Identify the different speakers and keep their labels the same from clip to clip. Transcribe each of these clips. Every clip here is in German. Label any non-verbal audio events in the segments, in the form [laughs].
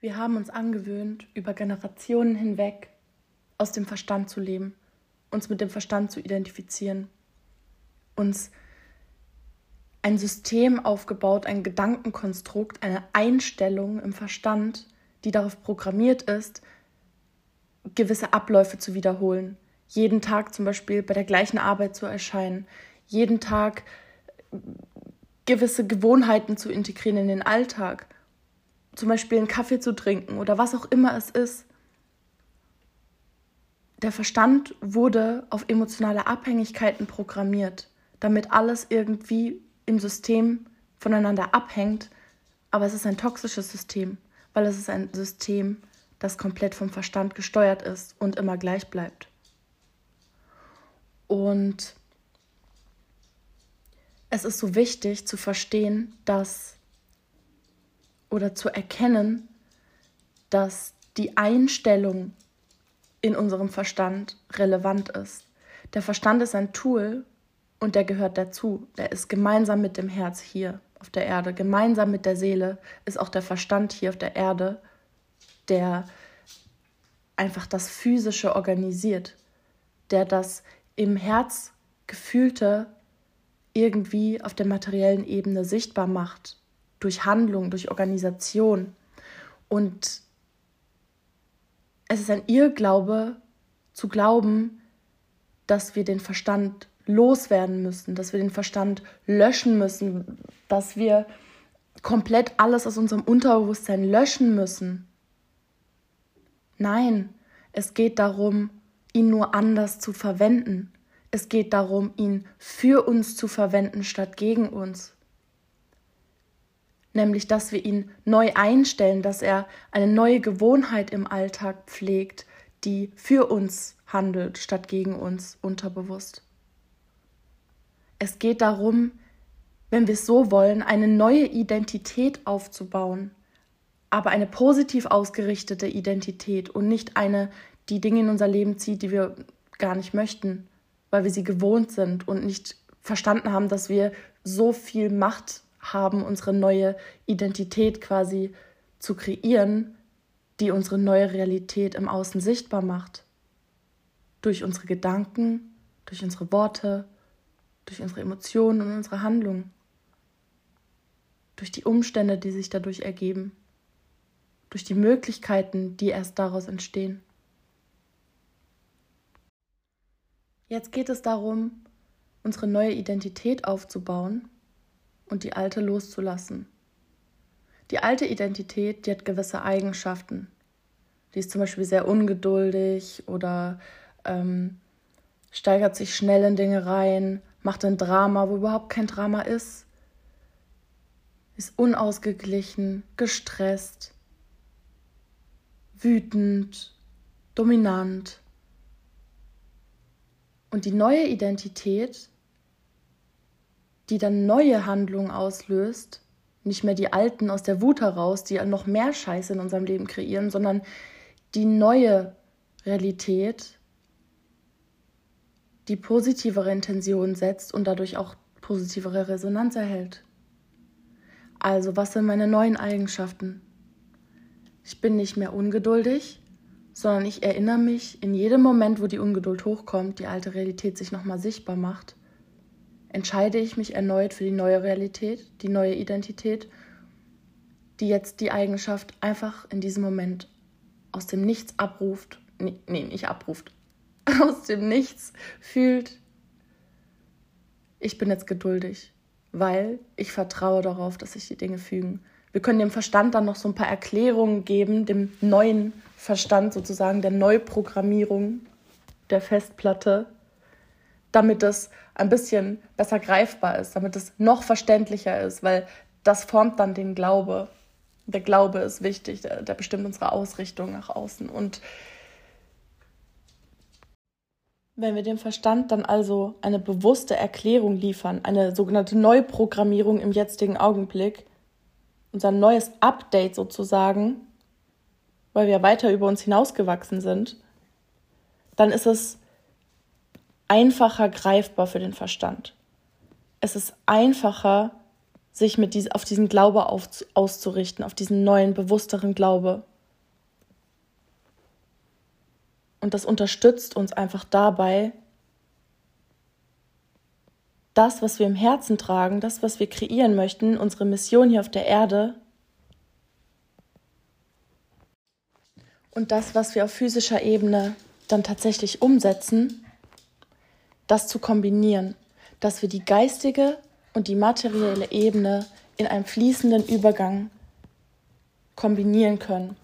Speaker 1: Wir haben uns angewöhnt, über Generationen hinweg aus dem Verstand zu leben, uns mit dem Verstand zu identifizieren, uns ein System aufgebaut, ein Gedankenkonstrukt, eine Einstellung im Verstand, die darauf programmiert ist, gewisse Abläufe zu wiederholen. Jeden Tag zum Beispiel bei der gleichen Arbeit zu erscheinen, jeden Tag gewisse Gewohnheiten zu integrieren in den Alltag zum Beispiel einen Kaffee zu trinken oder was auch immer es ist. Der Verstand wurde auf emotionale Abhängigkeiten programmiert, damit alles irgendwie im System voneinander abhängt. Aber es ist ein toxisches System, weil es ist ein System, das komplett vom Verstand gesteuert ist und immer gleich bleibt. Und es ist so wichtig zu verstehen, dass oder zu erkennen, dass die Einstellung in unserem Verstand relevant ist. Der Verstand ist ein Tool und der gehört dazu. Der ist gemeinsam mit dem Herz hier auf der Erde, gemeinsam mit der Seele ist auch der Verstand hier auf der Erde, der einfach das Physische organisiert, der das im Herz gefühlte irgendwie auf der materiellen Ebene sichtbar macht durch Handlung, durch Organisation. Und es ist ein Irrglaube zu glauben, dass wir den Verstand loswerden müssen, dass wir den Verstand löschen müssen, dass wir komplett alles aus unserem Unterbewusstsein löschen müssen. Nein, es geht darum, ihn nur anders zu verwenden. Es geht darum, ihn für uns zu verwenden statt gegen uns nämlich dass wir ihn neu einstellen, dass er eine neue Gewohnheit im Alltag pflegt, die für uns handelt statt gegen uns unterbewusst. Es geht darum, wenn wir es so wollen, eine neue Identität aufzubauen, aber eine positiv ausgerichtete Identität und nicht eine, die Dinge in unser Leben zieht, die wir gar nicht möchten, weil wir sie gewohnt sind und nicht verstanden haben, dass wir so viel Macht haben, unsere neue Identität quasi zu kreieren, die unsere neue Realität im Außen sichtbar macht. Durch unsere Gedanken, durch unsere Worte, durch unsere Emotionen und unsere Handlungen. Durch die Umstände, die sich dadurch ergeben. Durch die Möglichkeiten, die erst daraus entstehen. Jetzt geht es darum, unsere neue Identität aufzubauen und die alte loszulassen. Die alte Identität, die hat gewisse Eigenschaften. Die ist zum Beispiel sehr ungeduldig oder ähm, steigert sich schnell in Dinge rein, macht ein Drama, wo überhaupt kein Drama ist, ist unausgeglichen, gestresst, wütend, dominant. Und die neue Identität die dann neue Handlungen auslöst, nicht mehr die alten aus der Wut heraus, die noch mehr Scheiße in unserem Leben kreieren, sondern die neue Realität, die positivere Intention setzt und dadurch auch positivere Resonanz erhält. Also, was sind meine neuen Eigenschaften? Ich bin nicht mehr ungeduldig, sondern ich erinnere mich in jedem Moment, wo die Ungeduld hochkommt, die alte Realität sich nochmal sichtbar macht entscheide ich mich erneut für die neue Realität, die neue Identität, die jetzt die Eigenschaft einfach in diesem Moment aus dem Nichts abruft, nee, nee nicht abruft, [laughs] aus dem Nichts fühlt, ich bin jetzt geduldig, weil ich vertraue darauf, dass sich die Dinge fügen. Wir können dem Verstand dann noch so ein paar Erklärungen geben, dem neuen Verstand sozusagen, der Neuprogrammierung der Festplatte, damit es ein bisschen besser greifbar ist, damit es noch verständlicher ist, weil das formt dann den Glaube. Der Glaube ist wichtig, der, der bestimmt unsere Ausrichtung nach außen. Und wenn wir dem Verstand dann also eine bewusste Erklärung liefern, eine sogenannte Neuprogrammierung im jetzigen Augenblick, unser neues Update sozusagen, weil wir weiter über uns hinausgewachsen sind, dann ist es einfacher greifbar für den Verstand. Es ist einfacher, sich mit dies, auf diesen Glaube auf, auszurichten, auf diesen neuen, bewussteren Glaube. Und das unterstützt uns einfach dabei, das, was wir im Herzen tragen, das, was wir kreieren möchten, unsere Mission hier auf der Erde und das, was wir auf physischer Ebene dann tatsächlich umsetzen, das zu kombinieren, dass wir die geistige und die materielle Ebene in einem fließenden Übergang kombinieren können,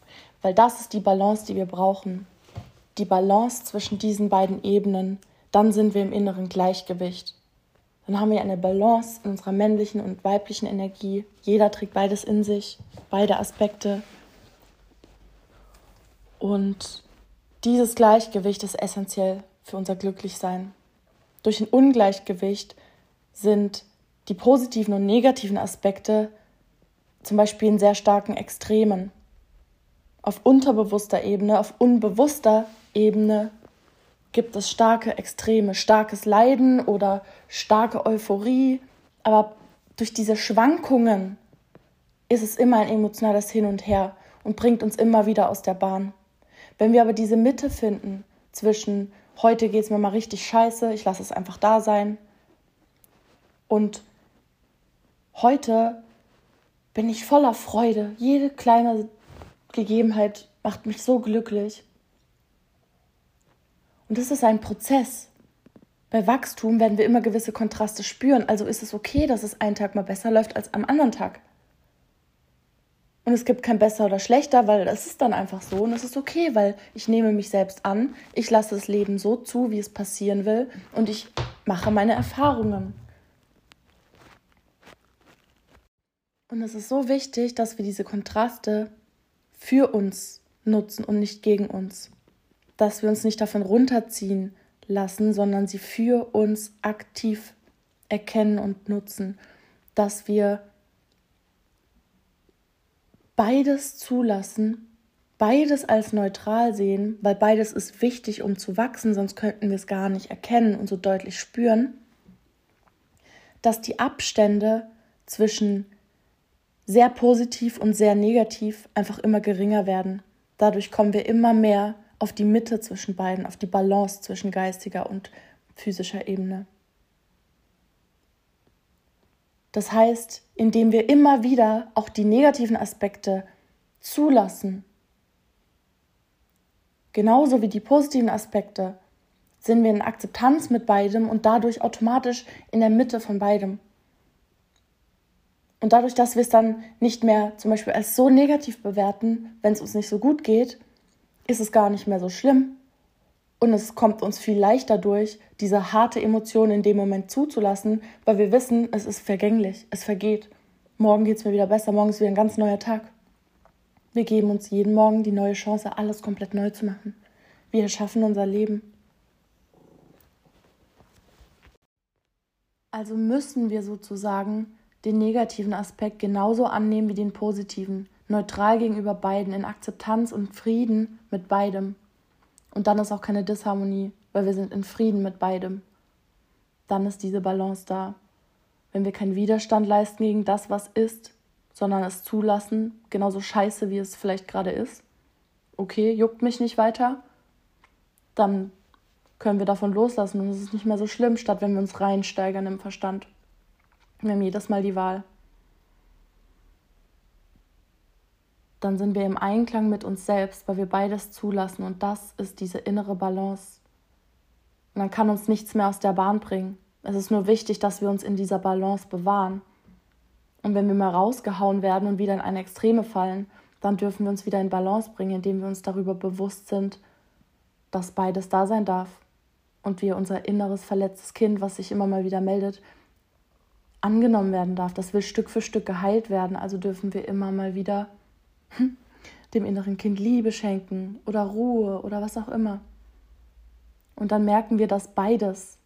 Speaker 1: weil das ist die Balance, die wir brauchen. Die Balance zwischen diesen beiden Ebenen, dann sind wir im inneren Gleichgewicht. Dann haben wir eine Balance in unserer männlichen und weiblichen Energie. Jeder trägt beides in sich, beide Aspekte. Und dieses Gleichgewicht ist essentiell für unser Glücklichsein. Durch ein Ungleichgewicht sind die positiven und negativen Aspekte zum Beispiel in sehr starken Extremen. Auf unterbewusster Ebene, auf unbewusster Ebene gibt es starke Extreme, starkes Leiden oder starke Euphorie. Aber durch diese Schwankungen ist es immer ein emotionales Hin und Her und bringt uns immer wieder aus der Bahn. Wenn wir aber diese Mitte finden zwischen heute geht es mir mal richtig scheiße, ich lasse es einfach da sein und heute bin ich voller Freude. Jede kleine Gegebenheit macht mich so glücklich. Und das ist ein Prozess. Bei Wachstum werden wir immer gewisse Kontraste spüren. Also ist es okay, dass es einen Tag mal besser läuft als am anderen Tag. Und es gibt kein besser oder schlechter, weil es ist dann einfach so und es ist okay, weil ich nehme mich selbst an, ich lasse das Leben so zu, wie es passieren will und ich mache meine Erfahrungen. Und es ist so wichtig, dass wir diese Kontraste für uns nutzen und nicht gegen uns dass wir uns nicht davon runterziehen lassen, sondern sie für uns aktiv erkennen und nutzen, dass wir beides zulassen, beides als neutral sehen, weil beides ist wichtig, um zu wachsen, sonst könnten wir es gar nicht erkennen und so deutlich spüren, dass die Abstände zwischen sehr positiv und sehr negativ einfach immer geringer werden. Dadurch kommen wir immer mehr auf die Mitte zwischen beiden, auf die Balance zwischen geistiger und physischer Ebene. Das heißt, indem wir immer wieder auch die negativen Aspekte zulassen, genauso wie die positiven Aspekte, sind wir in Akzeptanz mit beidem und dadurch automatisch in der Mitte von beidem. Und dadurch, dass wir es dann nicht mehr zum Beispiel als so negativ bewerten, wenn es uns nicht so gut geht, ist es gar nicht mehr so schlimm. Und es kommt uns viel leichter durch, diese harte Emotion in dem Moment zuzulassen, weil wir wissen, es ist vergänglich, es vergeht. Morgen geht es mir wieder besser, morgen ist wieder ein ganz neuer Tag. Wir geben uns jeden Morgen die neue Chance, alles komplett neu zu machen. Wir erschaffen unser Leben. Also müssen wir sozusagen den negativen Aspekt genauso annehmen wie den positiven neutral gegenüber beiden, in Akzeptanz und Frieden mit beidem. Und dann ist auch keine Disharmonie, weil wir sind in Frieden mit beidem. Dann ist diese Balance da. Wenn wir keinen Widerstand leisten gegen das, was ist, sondern es zulassen, genauso scheiße, wie es vielleicht gerade ist. Okay, juckt mich nicht weiter, dann können wir davon loslassen und es ist nicht mehr so schlimm, statt wenn wir uns reinsteigern im Verstand. Wir haben jedes Mal die Wahl. Dann sind wir im Einklang mit uns selbst, weil wir beides zulassen und das ist diese innere Balance. Und dann kann uns nichts mehr aus der Bahn bringen. Es ist nur wichtig, dass wir uns in dieser Balance bewahren. Und wenn wir mal rausgehauen werden und wieder in eine Extreme fallen, dann dürfen wir uns wieder in Balance bringen, indem wir uns darüber bewusst sind, dass beides da sein darf und wir unser inneres verletztes Kind, was sich immer mal wieder meldet, angenommen werden darf. Das will Stück für Stück geheilt werden. Also dürfen wir immer mal wieder dem inneren Kind Liebe schenken oder Ruhe oder was auch immer. Und dann merken wir, dass beides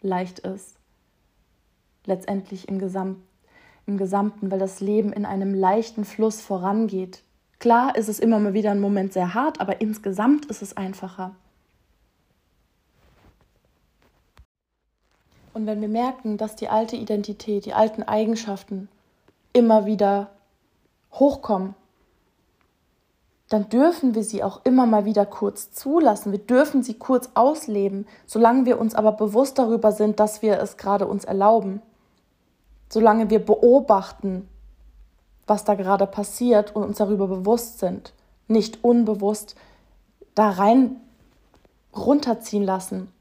Speaker 1: leicht ist. Letztendlich im, Gesamt, im Gesamten, weil das Leben in einem leichten Fluss vorangeht. Klar ist es immer mal wieder ein Moment sehr hart, aber insgesamt ist es einfacher. Und wenn wir merken, dass die alte Identität, die alten Eigenschaften immer wieder hochkommen, dann dürfen wir sie auch immer mal wieder kurz zulassen. Wir dürfen sie kurz ausleben, solange wir uns aber bewusst darüber sind, dass wir es gerade uns erlauben. Solange wir beobachten, was da gerade passiert und uns darüber bewusst sind, nicht unbewusst da rein runterziehen lassen.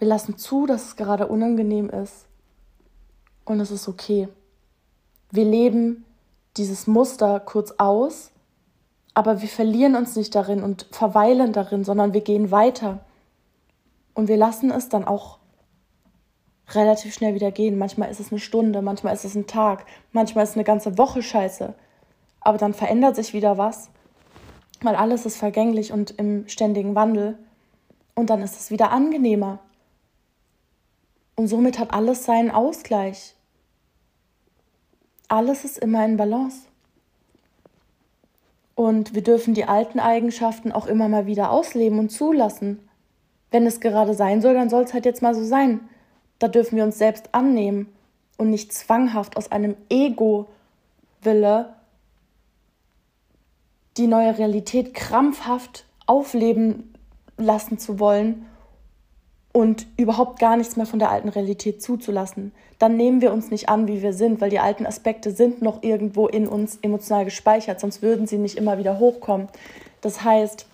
Speaker 1: Wir lassen zu, dass es gerade unangenehm ist und es ist okay. Wir leben dieses Muster kurz aus, aber wir verlieren uns nicht darin und verweilen darin, sondern wir gehen weiter. Und wir lassen es dann auch relativ schnell wieder gehen. Manchmal ist es eine Stunde, manchmal ist es ein Tag, manchmal ist es eine ganze Woche scheiße. Aber dann verändert sich wieder was, weil alles ist vergänglich und im ständigen Wandel. Und dann ist es wieder angenehmer. Und somit hat alles seinen Ausgleich. Alles ist immer in Balance. Und wir dürfen die alten Eigenschaften auch immer mal wieder ausleben und zulassen. Wenn es gerade sein soll, dann soll es halt jetzt mal so sein. Da dürfen wir uns selbst annehmen und nicht zwanghaft aus einem Ego-Wille die neue Realität krampfhaft aufleben lassen zu wollen und überhaupt gar nichts mehr von der alten Realität zuzulassen. Dann nehmen wir uns nicht an, wie wir sind, weil die alten Aspekte sind noch irgendwo in uns emotional gespeichert, sonst würden sie nicht immer wieder hochkommen. Das heißt,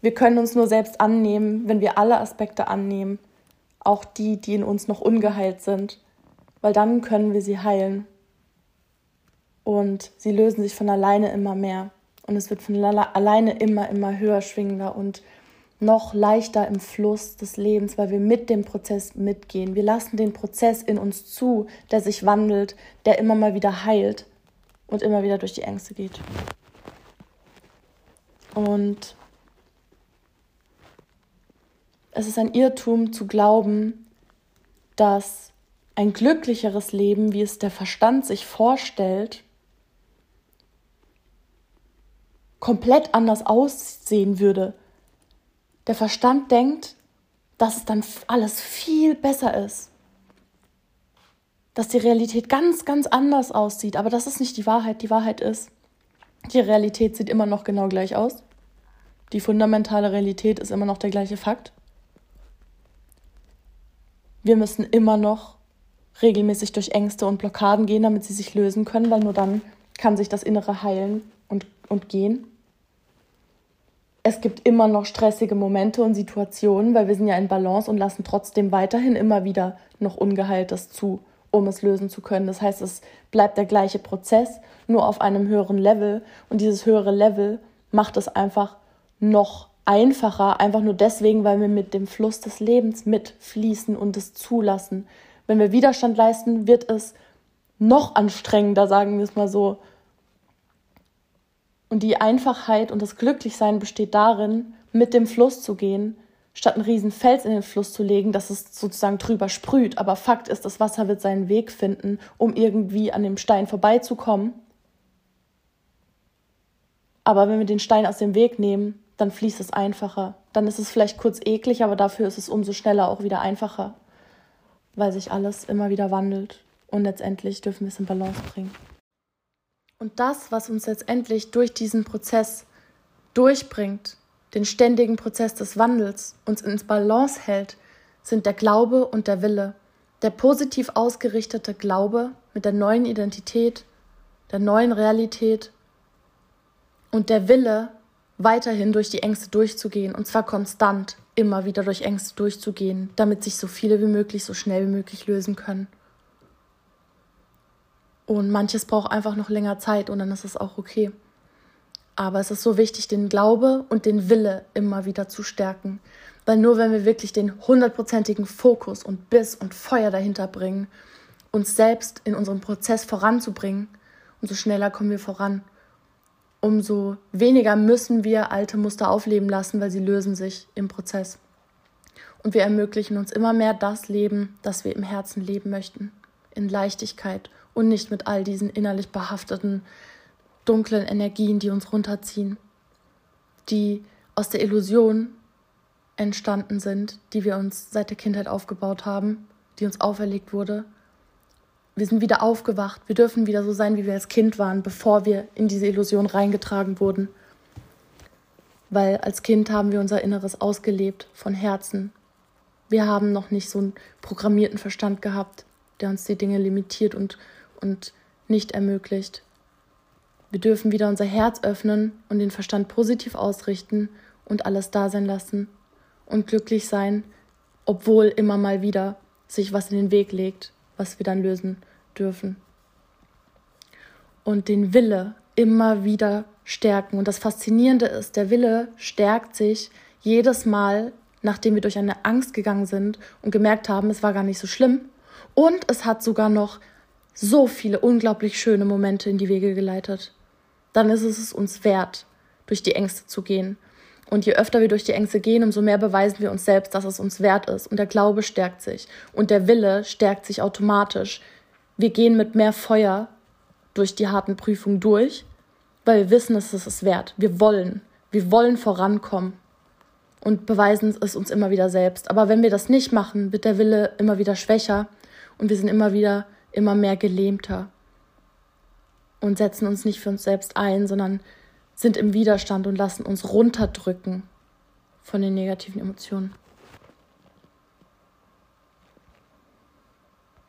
Speaker 1: wir können uns nur selbst annehmen, wenn wir alle Aspekte annehmen, auch die, die in uns noch ungeheilt sind, weil dann können wir sie heilen. Und sie lösen sich von alleine immer mehr. Und es wird von alleine immer, immer höher schwingender und noch leichter im Fluss des Lebens, weil wir mit dem Prozess mitgehen. Wir lassen den Prozess in uns zu, der sich wandelt, der immer mal wieder heilt und immer wieder durch die Ängste geht. Und es ist ein Irrtum zu glauben, dass ein glücklicheres Leben, wie es der Verstand sich vorstellt, komplett anders aussehen würde der Verstand denkt, dass es dann alles viel besser ist. Dass die Realität ganz, ganz anders aussieht. Aber das ist nicht die Wahrheit. Die Wahrheit ist, die Realität sieht immer noch genau gleich aus. Die fundamentale Realität ist immer noch der gleiche Fakt. Wir müssen immer noch regelmäßig durch Ängste und Blockaden gehen, damit sie sich lösen können, weil nur dann kann sich das Innere heilen und, und gehen es gibt immer noch stressige Momente und Situationen, weil wir sind ja in Balance und lassen trotzdem weiterhin immer wieder noch Ungeheiltes zu, um es lösen zu können. Das heißt, es bleibt der gleiche Prozess, nur auf einem höheren Level. Und dieses höhere Level macht es einfach noch einfacher, einfach nur deswegen, weil wir mit dem Fluss des Lebens mitfließen und es zulassen. Wenn wir Widerstand leisten, wird es noch anstrengender, sagen wir es mal so. Und die Einfachheit und das Glücklichsein besteht darin, mit dem Fluss zu gehen, statt einen riesen Fels in den Fluss zu legen, dass es sozusagen drüber sprüht. Aber Fakt ist, das Wasser wird seinen Weg finden, um irgendwie an dem Stein vorbeizukommen. Aber wenn wir den Stein aus dem Weg nehmen, dann fließt es einfacher. Dann ist es vielleicht kurz eklig, aber dafür ist es umso schneller auch wieder einfacher, weil sich alles immer wieder wandelt. Und letztendlich dürfen wir es in Balance bringen. Und das, was uns letztendlich durch diesen Prozess durchbringt, den ständigen Prozess des Wandels, uns ins Balance hält, sind der Glaube und der Wille. Der positiv ausgerichtete Glaube mit der neuen Identität, der neuen Realität und der Wille, weiterhin durch die Ängste durchzugehen, und zwar konstant immer wieder durch Ängste durchzugehen, damit sich so viele wie möglich so schnell wie möglich lösen können. Und manches braucht einfach noch länger Zeit und dann ist es auch okay. Aber es ist so wichtig, den Glaube und den Wille immer wieder zu stärken. Weil nur wenn wir wirklich den hundertprozentigen Fokus und Biss und Feuer dahinter bringen, uns selbst in unserem Prozess voranzubringen, umso schneller kommen wir voran. Umso weniger müssen wir alte Muster aufleben lassen, weil sie lösen sich im Prozess. Und wir ermöglichen uns immer mehr das Leben, das wir im Herzen leben möchten. In Leichtigkeit und nicht mit all diesen innerlich behafteten dunklen Energien, die uns runterziehen, die aus der Illusion entstanden sind, die wir uns seit der Kindheit aufgebaut haben, die uns auferlegt wurde, wir sind wieder aufgewacht. Wir dürfen wieder so sein, wie wir als Kind waren, bevor wir in diese Illusion reingetragen wurden. Weil als Kind haben wir unser Inneres ausgelebt von Herzen. Wir haben noch nicht so einen programmierten Verstand gehabt, der uns die Dinge limitiert und, und nicht ermöglicht. Wir dürfen wieder unser Herz öffnen und den Verstand positiv ausrichten und alles da sein lassen und glücklich sein, obwohl immer mal wieder sich was in den Weg legt, was wir dann lösen dürfen. Und den Wille immer wieder stärken. Und das Faszinierende ist, der Wille stärkt sich jedes Mal, nachdem wir durch eine Angst gegangen sind und gemerkt haben, es war gar nicht so schlimm. Und es hat sogar noch so viele unglaublich schöne Momente in die Wege geleitet. Dann ist es uns wert, durch die Ängste zu gehen. Und je öfter wir durch die Ängste gehen, umso mehr beweisen wir uns selbst, dass es uns wert ist. Und der Glaube stärkt sich. Und der Wille stärkt sich automatisch. Wir gehen mit mehr Feuer durch die harten Prüfungen durch, weil wir wissen, es ist es wert. Wir wollen. Wir wollen vorankommen und beweisen es uns immer wieder selbst. Aber wenn wir das nicht machen, wird der Wille immer wieder schwächer und wir sind immer wieder immer mehr gelähmter und setzen uns nicht für uns selbst ein, sondern sind im Widerstand und lassen uns runterdrücken von den negativen Emotionen.